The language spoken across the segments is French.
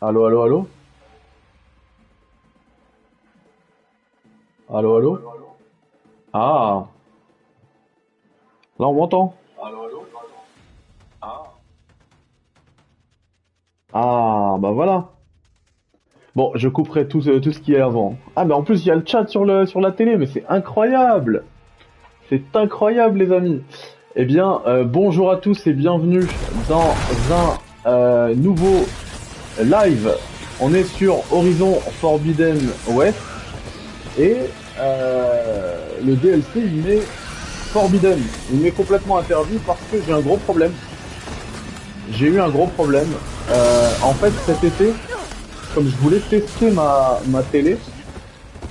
Allô, allô, allô? Allô, allô? Ah. Là, on m'entend? Ah, bah voilà. Bon, je couperai tout, ce- qui est avant. Ah, mais en plus, il y a le chat sur la télé, mais c'est incroyable. C'est incroyable, les amis. Eh bien, euh, bonjour à tous et bienvenue dans un euh, nouveau live. On est sur Horizon Forbidden West et euh, le DLC il m'est Forbidden. Il m'est complètement interdit parce que j'ai un gros problème. J'ai eu un gros problème. Euh, en fait, cet été, comme je voulais tester ma, ma télé,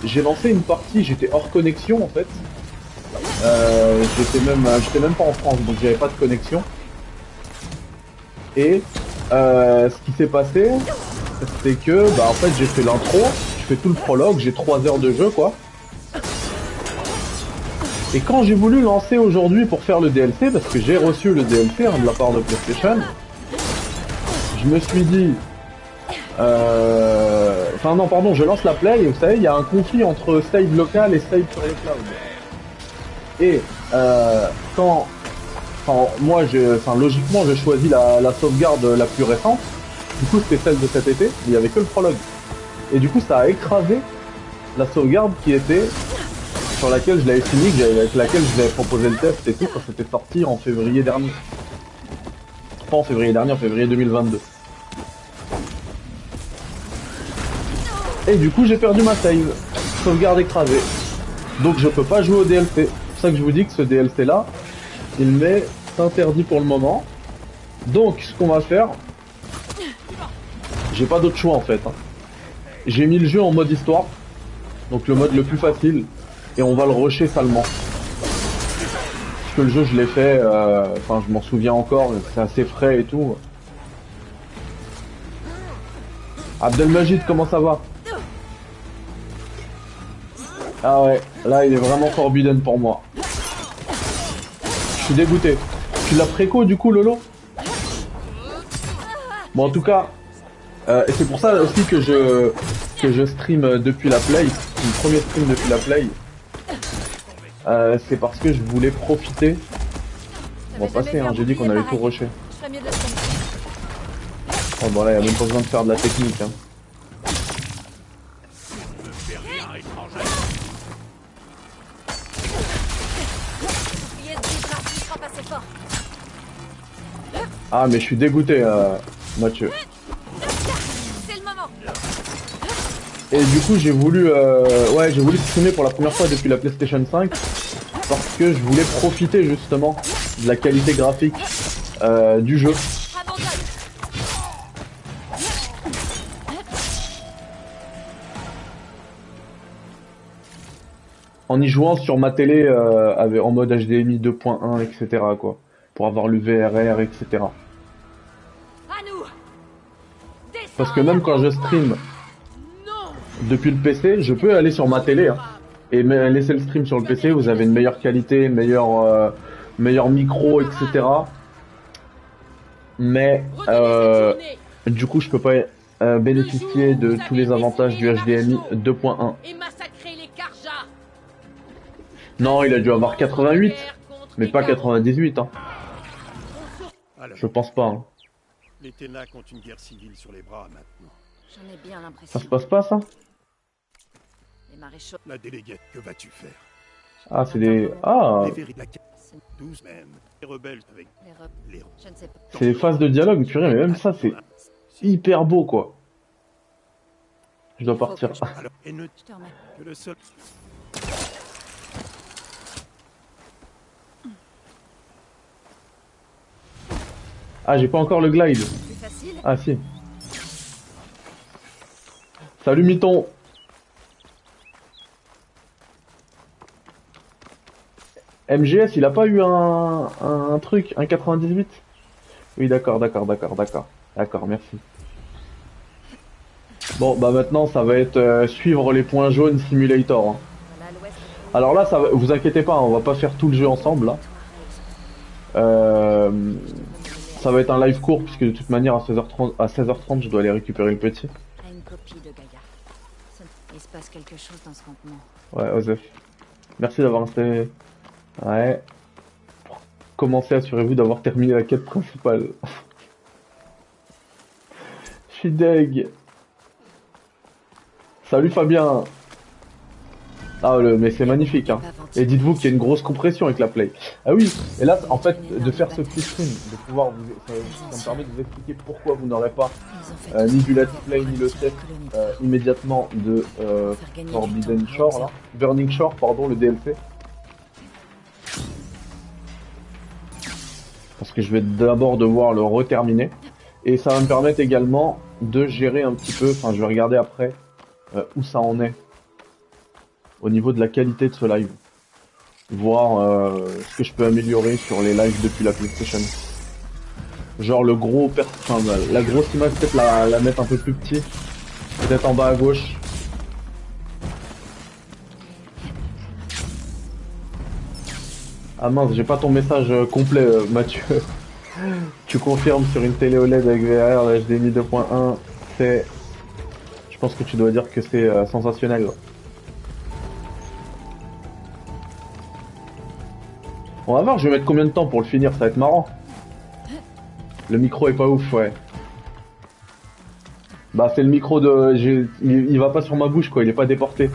j'ai lancé une partie, j'étais hors connexion en fait. Euh, j'étais même, j'étais même pas en France, donc j'avais pas de connexion. Et euh, ce qui s'est passé, c'est que, bah en fait, j'ai fait l'intro, je fais tout le prologue, j'ai 3 heures de jeu quoi. Et quand j'ai voulu lancer aujourd'hui pour faire le DLC, parce que j'ai reçu le DLC hein, de la part de PlayStation, je me suis dit, euh... enfin non pardon, je lance la play vous savez, il y a un conflit entre save local et save sur. Et euh, quand, enfin moi, je, enfin logiquement, j'ai choisi la, sauvegarde la plus récente. Du coup, c'était celle de cet été. Il y avait que le prologue. Et du coup, ça a écrasé la sauvegarde qui était sur laquelle je l'avais fini, avec laquelle je l'avais proposé le test et tout quand c'était sorti en février dernier. Pas en février dernier, en février 2022. Et du coup, j'ai perdu ma save. Sauvegarde écrasée. Donc je peux pas jouer au DLC. C'est pour ça que je vous dis que ce DLC là, il m'est interdit pour le moment. Donc ce qu'on va faire, j'ai pas d'autre choix en fait. hein. J'ai mis le jeu en mode histoire, donc le mode le plus facile, et on va le rusher salement. Parce que le jeu je l'ai fait, euh, enfin je m'en souviens encore, c'est assez frais et tout. Abdelmajid, comment ça va? Ah ouais, là il est vraiment forbidden pour moi. Suis dégoûté. Tu l'as préco du coup Lolo Bon en tout cas, euh, et c'est pour ça aussi que je que je stream depuis la play, mon premier stream depuis la play. Euh, c'est parce que je voulais profiter. On va passer, hein, j'ai dit qu'on avait tout prendre. Oh bon là, y a même pas besoin de faire de la technique. Hein. Ah mais je suis dégoûté, euh, Mathieu. C'est le moment. Et du coup j'ai voulu euh, ouais j'ai voulu streamer pour la première fois depuis la PlayStation 5 parce que je voulais profiter justement de la qualité graphique euh, du jeu. En y jouant sur ma télé euh, en mode HDMI 2.1 etc quoi. Pour avoir le VRR etc. Parce que même quand je stream depuis le PC, je peux aller sur ma télé hein, et laisser le stream sur le PC. Vous avez une meilleure qualité, meilleur, euh, meilleur micro, etc. Mais euh, du coup, je peux pas euh, bénéficier de tous les avantages du HDMI 2.1. Et massacrer les Karja. Non, il a dû avoir 88, mais pas 98. Hein. Alors, Je pense pas. hein. les Ténac ont une guerre civile sur les bras maintenant. J'en ai bien Ça se passe pas ça Les maréchaux. La déléguée, que vas-tu faire? Ah, c'est des ah, Les véri- la 12 même. Les rebelles avec Les robes. les Je ne sais pas. c'est des phases de dialogue. Purée, mais même ça, c'est hyper beau quoi. Je dois partir. Alors, et ne Je te remets. que le seul. Ah, j'ai pas encore le glide. Facile. Ah si. Salut Miton. MGS, il a pas eu un, un truc, un 98 Oui, d'accord, d'accord, d'accord, d'accord. D'accord, merci. Bon, bah maintenant, ça va être euh, suivre les points jaunes simulator. hein. Alors là, ça va, vous inquiétez pas, on va pas faire tout le jeu ensemble là. Euh, Ça va être un live court puisque de toute manière à 16h30, à 16h30 je dois aller récupérer le petit. À une copie de Gaïa. Ça- Il se passe quelque chose dans ce campement. Ouais, Osef. Merci d'avoir installé. Ouais. Pour commencer, assurez-vous d'avoir terminé la quête principale. Je suis deg. Salut Fabien. Ah le, mais c'est magnifique hein. Et dites-vous qu'il y a une grosse compression avec la play. Ah oui, et là en fait de faire ce petit stream, de pouvoir vous, ça, me permet de vous expliquer pourquoi vous n'aurez pas euh, ni du let's play ni le test euh, immédiatement de euh, Forbidden Shore là, Burning Shore pardon le DLC. Parce que je vais d'abord devoir le reterminer et ça va me permettre également de gérer un petit peu, enfin je vais regarder après euh, où ça en est au niveau de la qualité de ce live, voir euh, ce que je peux améliorer sur les lives depuis la PlayStation. Genre le gros per... enfin, la, grosse image peut-être la, mettre un peu plus petit, peut-être en bas à gauche. Ah mince, j'ai pas ton message euh, complet, euh, Mathieu. tu confirmes sur une télé OLED avec VR, HDMI 2.1, c'est... Je pense que tu dois dire que c'est sensationnel. On va voir, je vais mettre combien de temps pour le finir, ça va être marrant. Le micro est pas ouf, ouais. Bah c'est le micro de... il va pas sur ma bouche quoi, il est pas déporté.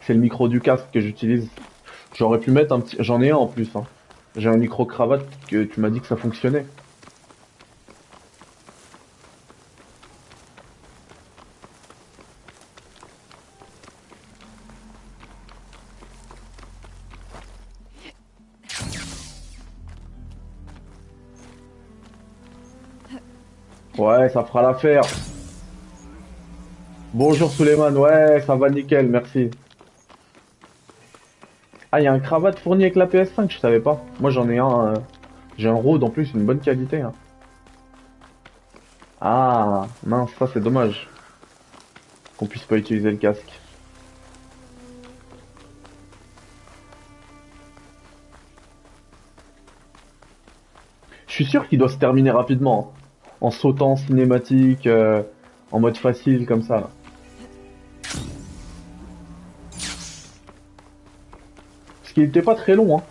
C'est le micro du casque que j'utilise. J'aurais pu mettre un petit... J'en ai un en plus. Hein. J'ai un micro cravate que tu m'as dit que ça fonctionnait. Ouais, ça fera l'affaire. Bonjour Suleiman, ouais, ça va nickel, merci. Ah, il y a un cravate fourni avec la PS5, je savais pas. Moi j'en ai un, euh, j'ai un Rode en plus, une bonne qualité. hein. Ah, mince, ça c'est dommage. Qu'on puisse pas utiliser le casque. Je suis sûr qu'il doit se terminer rapidement. En sautant cinématique, euh, en mode facile comme ça. là. Parce qu'il était pas très long, hein.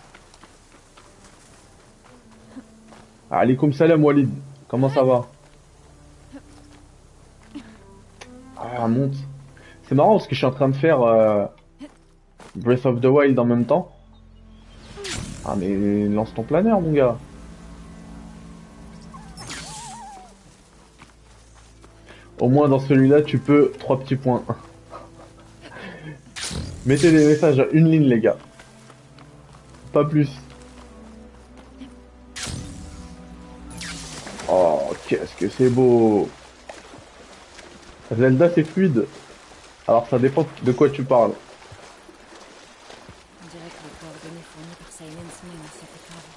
Alaikum salam Walid, comment ça va? Ah, monte. C'est marrant parce que je suis en train de faire euh, Breath of the Wild en même temps. Ah mais lance ton planeur mon gars. Au moins dans celui-là tu peux trois petits points. Mettez des messages à une ligne les gars. Pas plus. Oh qu'est-ce que c'est beau. Zelda c'est fluide. Alors ça dépend de quoi tu parles. On dirait que les coordonnées fournies par Silence mènent à cette épreuve.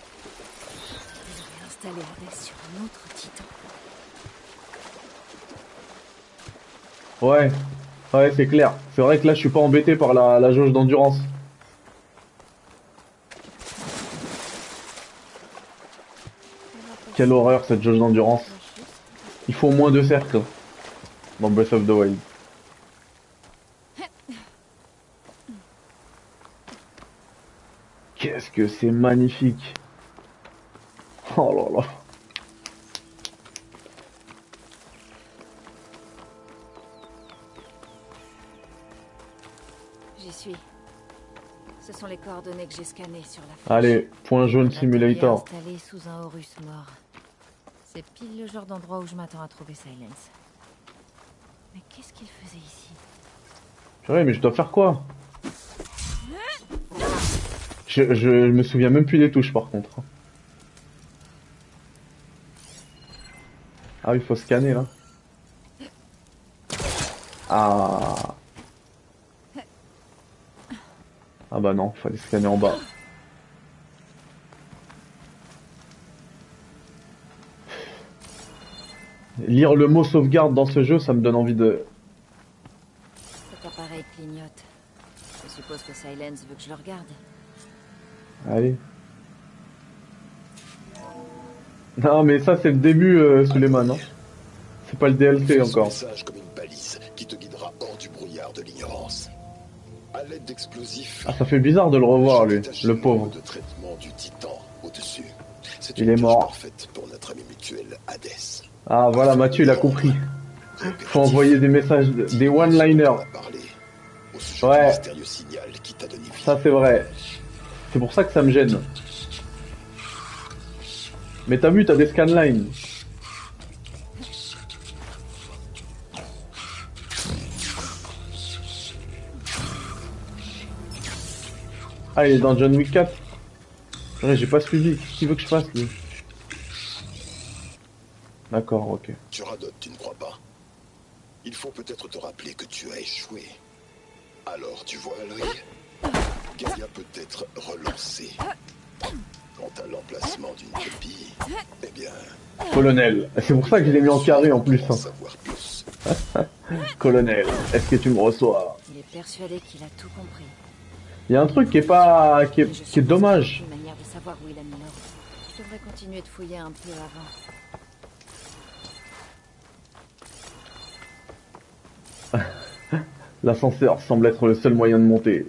Ils auraient installé Hades sur un autre titan. Ouais, ouais, c'est clair. C'est vrai que là, je suis pas embêté par la, jauge d'endurance. Quelle horreur cette jauge d'endurance. Il faut au moins deux cercles dans Breath of the Wild. Qu'est-ce que c'est magnifique. Oh là là. Ce sont les coordonnées que j'ai scannées sur la fiche. Allez, point jaune simulator. installé sous un Horus mort. C'est pile le genre d'endroit où je m'attends à trouver Silence. Mais qu'est-ce qu'il faisait ici? Purée, mais je dois faire quoi? Je, je me souviens même plus des touches par contre. Ah oui, il faut scanner là. Ah. Ah bah non, fallait scanner en bas. Lire le mot sauvegarde dans ce jeu, ça me donne envie de... Cet appareil clignote. Je suppose que Silence veut que je le regarde. Allez. Non, mais ça, c'est le début, euh, Suleiman. Hein. C'est pas le DLC encore. message comme une Ah, ça fait bizarre de le revoir, lui, le pauvre. mots de traitement du titan au-dessus. C'est Il est mort. parfaite pour notre ami mutuel Hadès. Ah, voilà, Mathieu, il a compris. Faut envoyer des messages, des one-liners. Ouais. Ça, c'est vrai. C'est pour ça que ça me gêne. Mais t'as vu, t'as des scanlines. Ah, il est dans John Wick 4. Ouais, j'ai pas suivi. Qu'est-ce qu'il veut que je fasse, lui? D'accord, ok. Tu radotes, tu ne crois pas Il faut peut-être te rappeler que tu as échoué. Alors, tu vois à l'œil? Gaïa peut être relancée. Quant à l'emplacement d'une copie, eh bien, Colonel. C'est pour ça que je l'ai mis en carré en plus. hein. savoir plus. Colonel, est-ce que tu me reçois? Il est persuadé qu'il a tout compris. Il y a un truc qui est pas... qui est, qui est suppose dommage. qu'il y a Une manière de savoir où il a mis l'or. Je devrais continuer de fouiller un peu avant. L'ascenseur semble être le seul moyen de monter.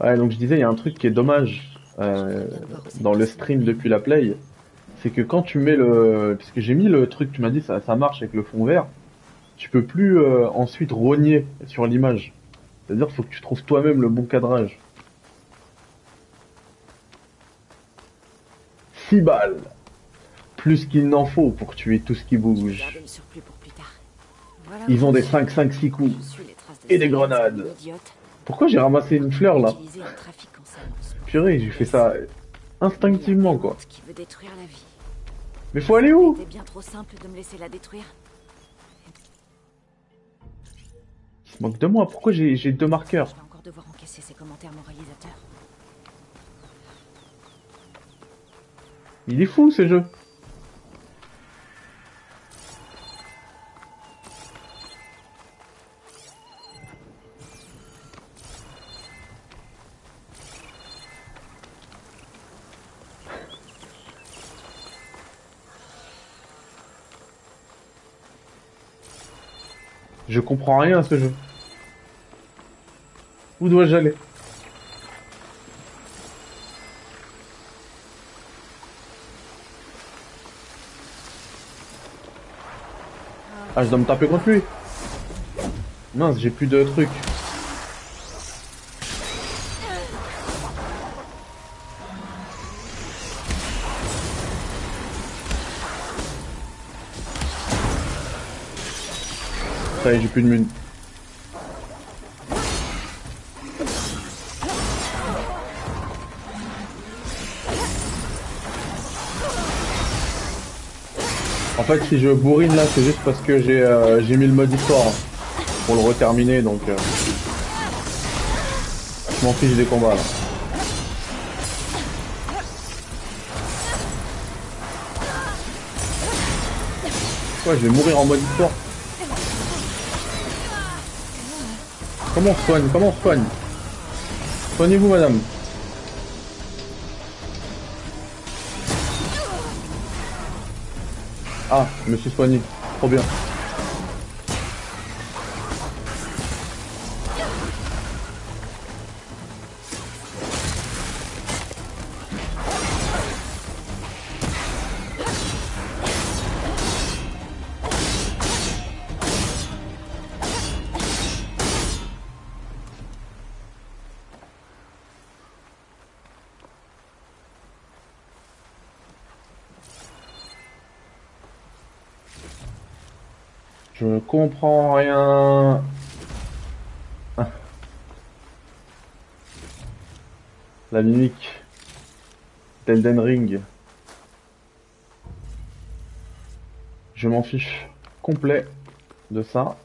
Ouais, donc je disais, il y a un truc qui est dommage euh, dans le stream depuis la play, c'est que quand tu mets le, puisque j'ai mis le truc, tu m'as dit ça, ça marche avec le fond vert, tu peux plus euh, ensuite rogner sur l'image. C'est-à-dire, faut que tu trouves toi-même le bon cadrage. 6 balles, plus qu'il n'en faut pour tuer tout ce qui bouge. Ils ont des je 5, 5, 6 coups. Et des grenades. Pourquoi j'ai ramassé une fleur là. Purée, j'ai fait ça instinctivement quoi. Mais faut aller où C'était bien trop simple de me laisser la détruire. Il se manque de moi, pourquoi j'ai j'ai deux marqueurs? Je vais encore devoir encaisser ces commentaires moralisateurs. Il est fou ce jeu. Je comprends rien à ce jeu. Où dois-je aller? Ah, je dois me taper contre lui. Mince, j'ai plus de trucs. J'ai plus de mun. En fait, si je bourrine là, c'est juste parce que j'ai euh, mis le mode histoire hein, pour le reterminer, donc euh, je m'en fiche des combats là. Ouais, je vais mourir en mode histoire. Comment on soigne Comment on soigne Soignez-vous, madame. Ah, je me suis soigné. Trop bien. Comprends rien. Ah. La mimique d'Elden Ring. Je m'en fiche complet de ça.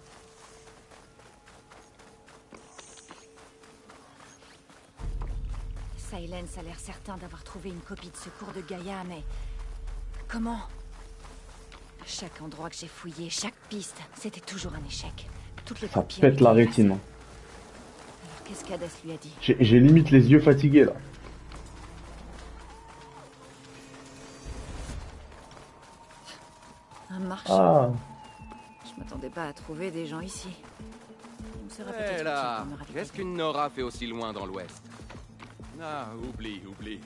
Silence a l'air certain d'avoir trouvé une copie de secours de Gaïa, mais... Comment chaque endroit que j'ai fouillé, chaque piste, c'était toujours un échec. Toutes les Ça pète la rétine. Hein. Alors qu'est-ce qu'Adas lui a dit J'ai limite les yeux fatigués là. Un marchand. Ah. Je m'attendais pas à trouver des gens ici. Eh là Qu'est-ce qu'une Nora fait aussi loin dans l'ouest? Ah, oublie, oublie.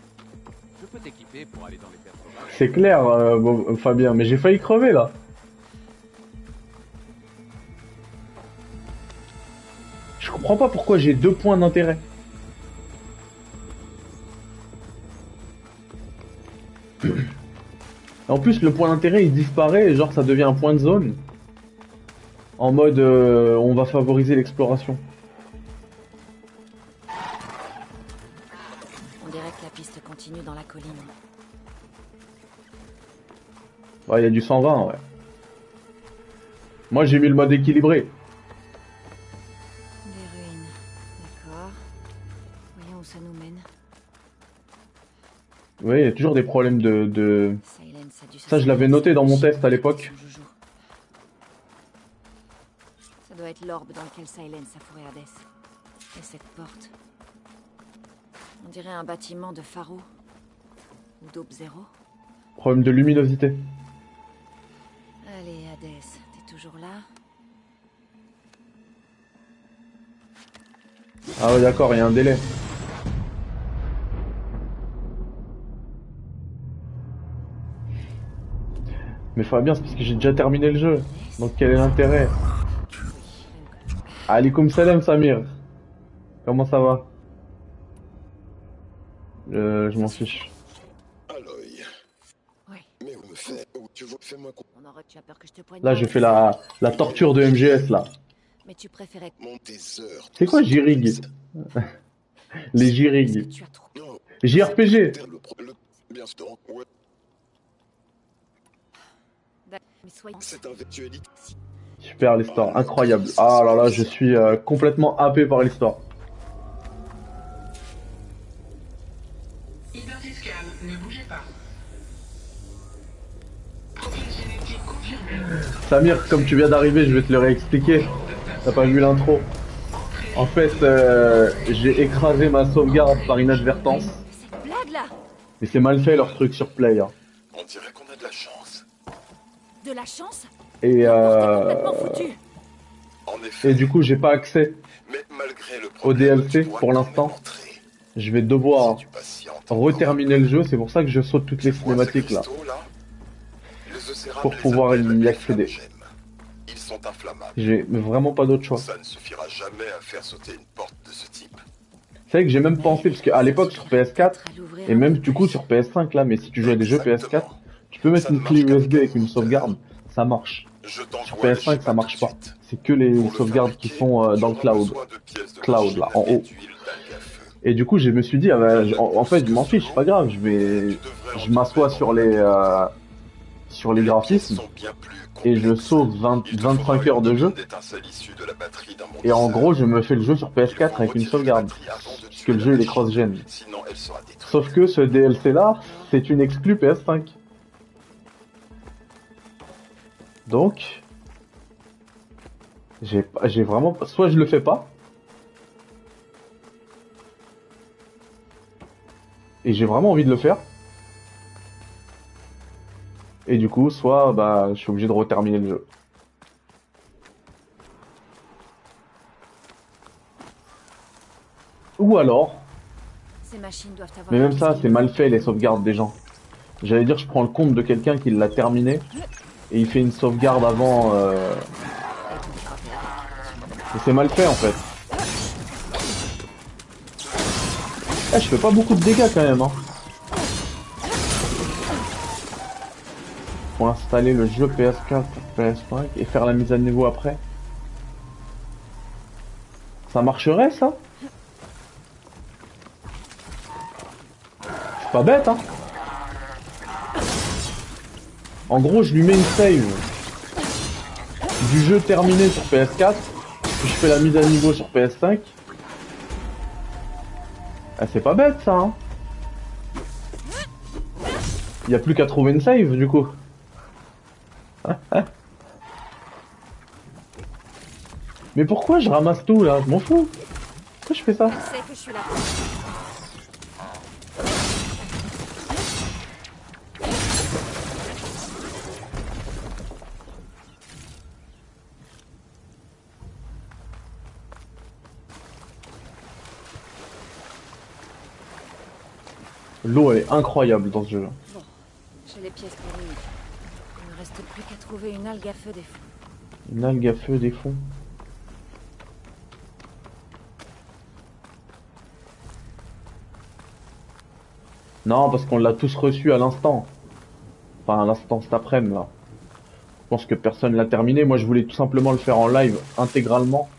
Je peux t'équiper pour aller dans les terres c'est clair, euh, bon, Fabien, mais j'ai failli crever là. Je comprends pas pourquoi j'ai deux points d'intérêt. En plus, le point d'intérêt il disparaît genre ça devient un point de zone. En mode euh, on va favoriser l'exploration. On dirait que la piste continue dans la colline. Ouais, il y a du 120, ouais. Moi j'ai mis le mode équilibré. Des ruines. D'accord. Voyons où ça nous mène. Ouais, il y a toujours des problèmes de, Ça, je l'avais noté dans mon test à l'époque. Ça doit être l'orbe dans lequel Silence a fourré Hades. Et cette porte. On dirait un bâtiment de Pharo. Ou d'Aube Zéro. Problème de luminosité. Allez, Hades, t'es toujours là Ah ouais, d'accord, il y a un délai. Mais Fabien, c'est parce que j'ai déjà terminé le jeu. Donc quel est l'intérêt Alikoum salam Samir. Comment ça va euh, Je m'en fiche. Aloy, Oui. mais où me fais où tu vois Fais-moi con- On aurait tu as peur que je te poigne. Là, je fais la, la torture de MGS, là. Mais tu préférais. mon heures. C'est quoi Jirig Les Jirig. JRPG. Super l'histoire, incroyable. Ah là là, je suis euh, complètement happé par l'histoire. Samir, comme tu viens d'arriver, je vais te le réexpliquer. T'as pas vu l'intro. En fait, euh, j'ai écrasé ma sauvegarde par inadvertance. Cette blague là Et c'est mal fait leur truc sur Play. hein. On dirait qu'on a de la chance. De la chance Et, euh, complètement foutu En effet, et du coup, j'ai pas accès. mais malgré le Au DLC, pour l'instant. Je vais devoir Si reterminer le jeu. C'est pour ça que je saute toutes les cinématiques là. Pour pouvoir y accéder. flammes gemmes. Ils sont inflammables. J'ai vraiment pas d'autre choix. Ça ne suffira jamais à faire sauter une porte de ce type. C'est vrai que j'ai même pensé, parce qu'à l'époque sur PS4, À l'ouvrir et même du coup sur PS5 là, mais si tu joues à des jeux PS4, tu peux mettre une clé USB avec une un sauvegarde, ça marche. Sur t'envoie le PS5 ça marche pas. C'est que les sauvegardes qui sont euh, dans le cloud. Cloud, là, en haut. Et du coup je me suis dit, ah bah, en, en fait je m'en fiche, c'est pas grave, je vais, je m'assois sur les, euh, sur les graphismes et je sauve 20, Il te 25 faudra heures de jeu. Et en gros je me fais le jeu sur Il PS4 faut avec une sauvegarde. batterie avant de Parce tuer que le jeu il est cross-gen. Sauf que ce DLC là, c'est une exclue PS5. Donc, j'ai pas- j'ai vraiment, soit je le fais pas, et j'ai vraiment envie de le faire, et du coup, soit bah je suis obligé de reterminer le jeu. Ou alors, Ces machines doivent avoir. mais même ça, c'est mal fait les sauvegardes des gens. J'allais dire, je prends le compte de quelqu'un qui l'a terminé et il fait une sauvegarde avant. Euh... et c'est mal fait en fait. Eh, je fais pas beaucoup de dégâts quand même. Hein. Installer le jeu PS4 pour PS5 et faire la mise à niveau après. Ça marcherait ça? C'est pas bête, hein? En gros, je lui mets une save du jeu terminé sur PS4, puis je fais la mise à niveau sur PS5. Ah, c'est pas bête, ça, hein? Il y a plus qu'à trouver une save, du coup. Mais pourquoi je ramasse tout là? Je m'en fous. Pourquoi je fais ça? L'eau est incroyable dans ce jeu là. Bon, j'ai les pièces pour reste plus qu'à trouver une algue à feu des fonds. Une algue à feu des fonds. Non, parce qu'on l'a tous reçu à l'instant. Enfin, à l'instant cet après-midi, là. Je pense que personne l'a terminé. Moi, je voulais tout simplement le faire en live intégralement.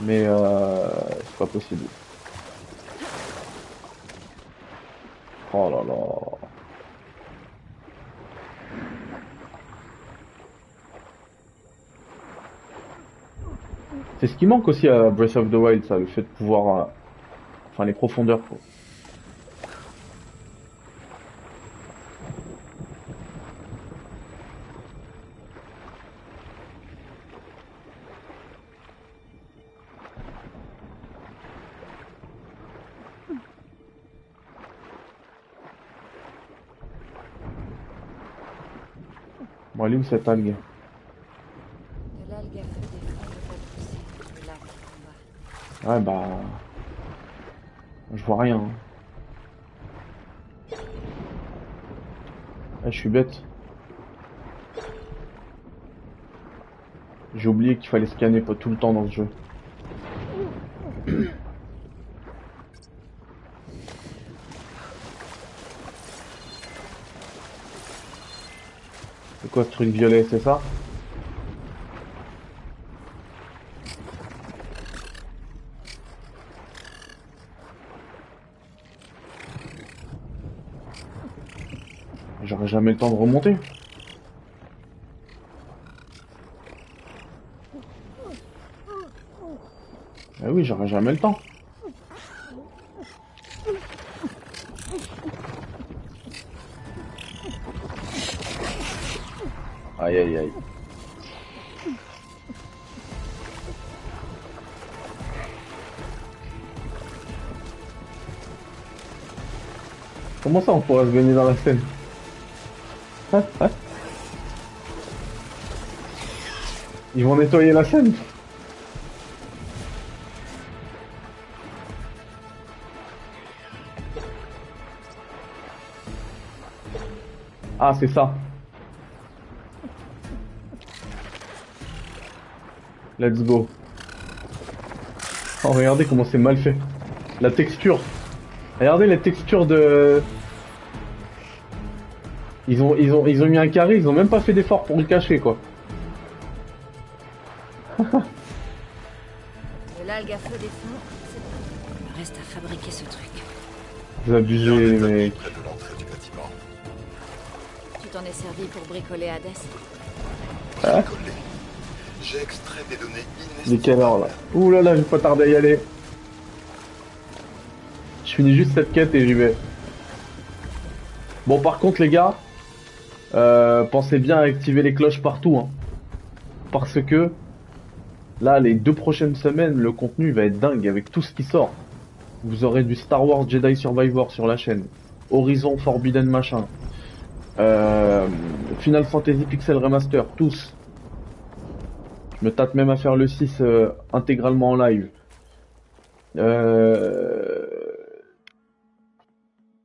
Mais euh, c'est pas possible. Oh là là. C'est ce qui manque aussi à Breath of the Wild, ça, le fait de pouvoir... euh, Enfin, les profondeurs, quoi De l'algue à feu des fonds de pas pousser. Le lac en bas. Ouais, bah... Je vois rien. Ah, je suis bête. J'ai oublié qu'il fallait scanner pas tout le temps dans ce jeu. C'est quoi ce truc violet, c'est ça? J'aurai jamais le temps de remonter. Ah oui, j'aurai jamais le temps. Aïe aïe aïe. Comment ça on pourrait se baigner dans la Seine? Ils vont nettoyer la Seine Ah c'est ça. Let's go. Oh regardez comment c'est mal fait. La texture. Regardez la texture de... Ils ont, ils ont, ils ont mis un carré, ils ont même pas fait d'effort pour le cacher quoi. Feu des fonds. Il reste à fabriquer ce truc. Vous abusez bâtiment. Tu t'en es servi pour bricoler Hades Collé. J'ai extrait des données quelle heure là Ouh là là, je vais pas tarder à y aller. Je finis juste cette quête et j'y vais. Bon par contre les gars, euh, pensez bien à activer les cloches partout. Hein. Parce que là les deux prochaines semaines le contenu va être dingue avec tout ce qui sort. Vous aurez du Star Wars Jedi Survivor sur la chaîne. Horizon Forbidden machin. Euh, Final Fantasy Pixel Remaster, tous. Je me tâte même à faire le 6 euh, intégralement en live. Euh...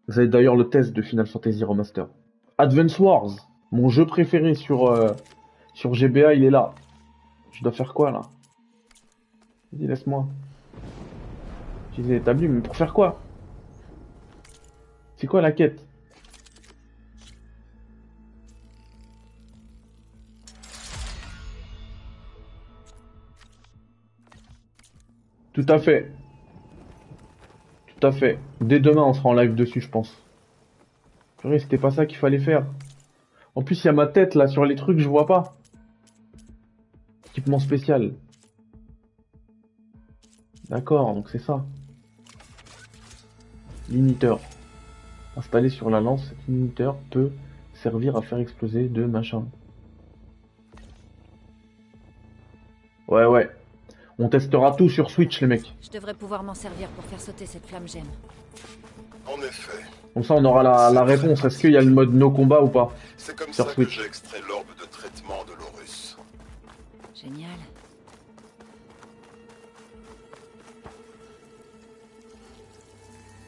Vous avez d'ailleurs le test de Final Fantasy Remaster. Advance Wars, mon jeu préféré sur, euh, GBA, il est là. Je dois faire quoi là? Vas-y, laisse-moi. Je les ai établis, mais pour faire quoi? C'est quoi la quête? Tout à fait. Tout à fait. Dès demain, on sera en live dessus, je pense. Purée, c'était pas ça qu'il fallait faire. En plus, il y a ma tête là sur les trucs, je vois pas. Équipement spécial. D'accord, donc c'est ça. Limiteur. Installé sur la lance, cet limiteur peut servir à faire exploser deux machins. Ouais, ouais. On testera tout sur Switch, les mecs. Je devrais pouvoir m'en servir pour faire sauter cette flamme gemme. En effet, Comme ça, on aura la, la réponse. Est-ce qu'il y a le mode no combat ou pas c'est comme Sur ça Switch. que j'ai extrait l'orbe de traitement de l'Horus. Génial.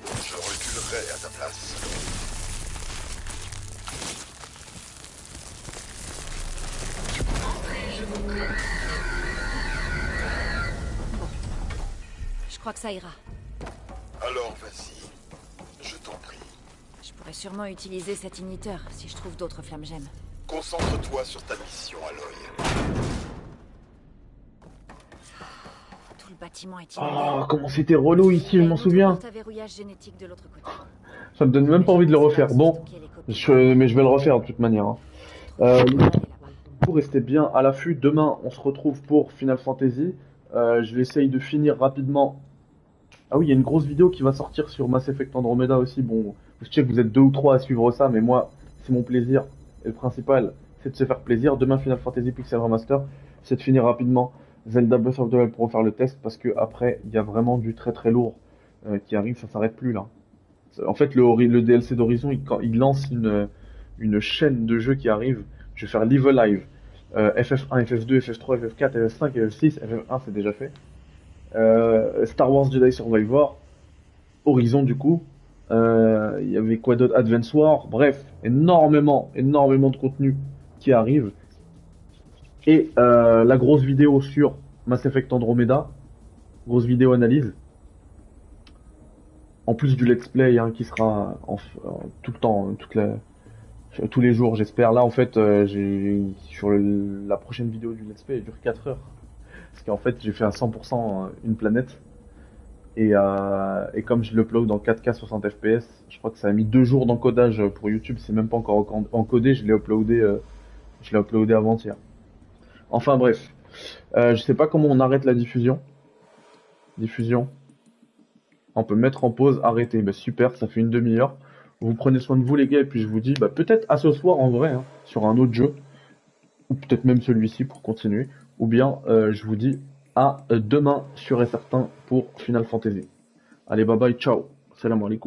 Je ferais à ta place. Je crois que ça ira. Alors vas-y, je t'en prie. Je pourrais sûrement utiliser cet igniteur si je trouve d'autres flammes gemmes. Concentre-toi sur ta mission, Aloy. Tout le bâtiment est. Ah, comment c'était relou ici, je m'en souviens. Génétique de l'autre côté. Ça me donne même pas envie de le refaire. Bon, je, mais je vais le refaire de toute manière. hein. Euh, bien à l'affût. Demain, on se retrouve pour Final Fantasy. Euh, je vais essayer de finir rapidement. Ah oui, il y a une grosse vidéo qui va sortir sur Mass Effect Andromeda aussi. Bon, je sais que vous êtes deux ou trois à suivre ça, mais moi, c'est mon plaisir. Et le principal, c'est de se faire plaisir. Demain, Final Fantasy Pixel Remaster, c'est de finir rapidement Zelda Breath of the Wild pour faire le test, parce que après, il y a vraiment du très très lourd euh, qui arrive, ça s'arrête plus là. En fait, le, DLC d'Horizon, il, lance une, chaîne de jeux qui arrive. Je vais faire Live Live, euh, FF1, FF2, FF3, FF4, FF5, FF6, FF1 c'est déjà fait. Euh, Star Wars Jedi Survivor, Horizon du coup. Euh, Il y avait quoi d'autre? Advance War, bref, énormément, énormément de contenu qui arrive. Et euh, la grosse vidéo sur Mass Effect Andromeda, grosse vidéo analyse. En plus du let's play hein, qui sera en- tout le temps, tous les jours, j'espère. Là, en fait, euh, j'ai sur la prochaine vidéo du let's play, elle dure 4 heures. Parce qu'en fait, j'ai fait à 100% une planète. Et, euh, et comme je l'upload en 4K 60 FPS, je crois que ça a mis deux jours d'encodage pour YouTube. C'est même pas encore enco- encodé. Je l'ai uploadé, euh, je l'ai uploadé avant-hier. Enfin bref, euh, je sais pas comment on arrête la diffusion. Diffusion. On peut mettre en pause, arrêter. Bah super, ça fait une demi-heure. Vous prenez soin de vous les gars et puis je vous dis bah peut-être à ce soir en vrai hein, sur un autre jeu ou peut-être même celui-ci pour continuer ou bien je vous dis à euh, demain sûr et certain pour Final Fantasy. Allez bye bye ciao. Salam alaikum.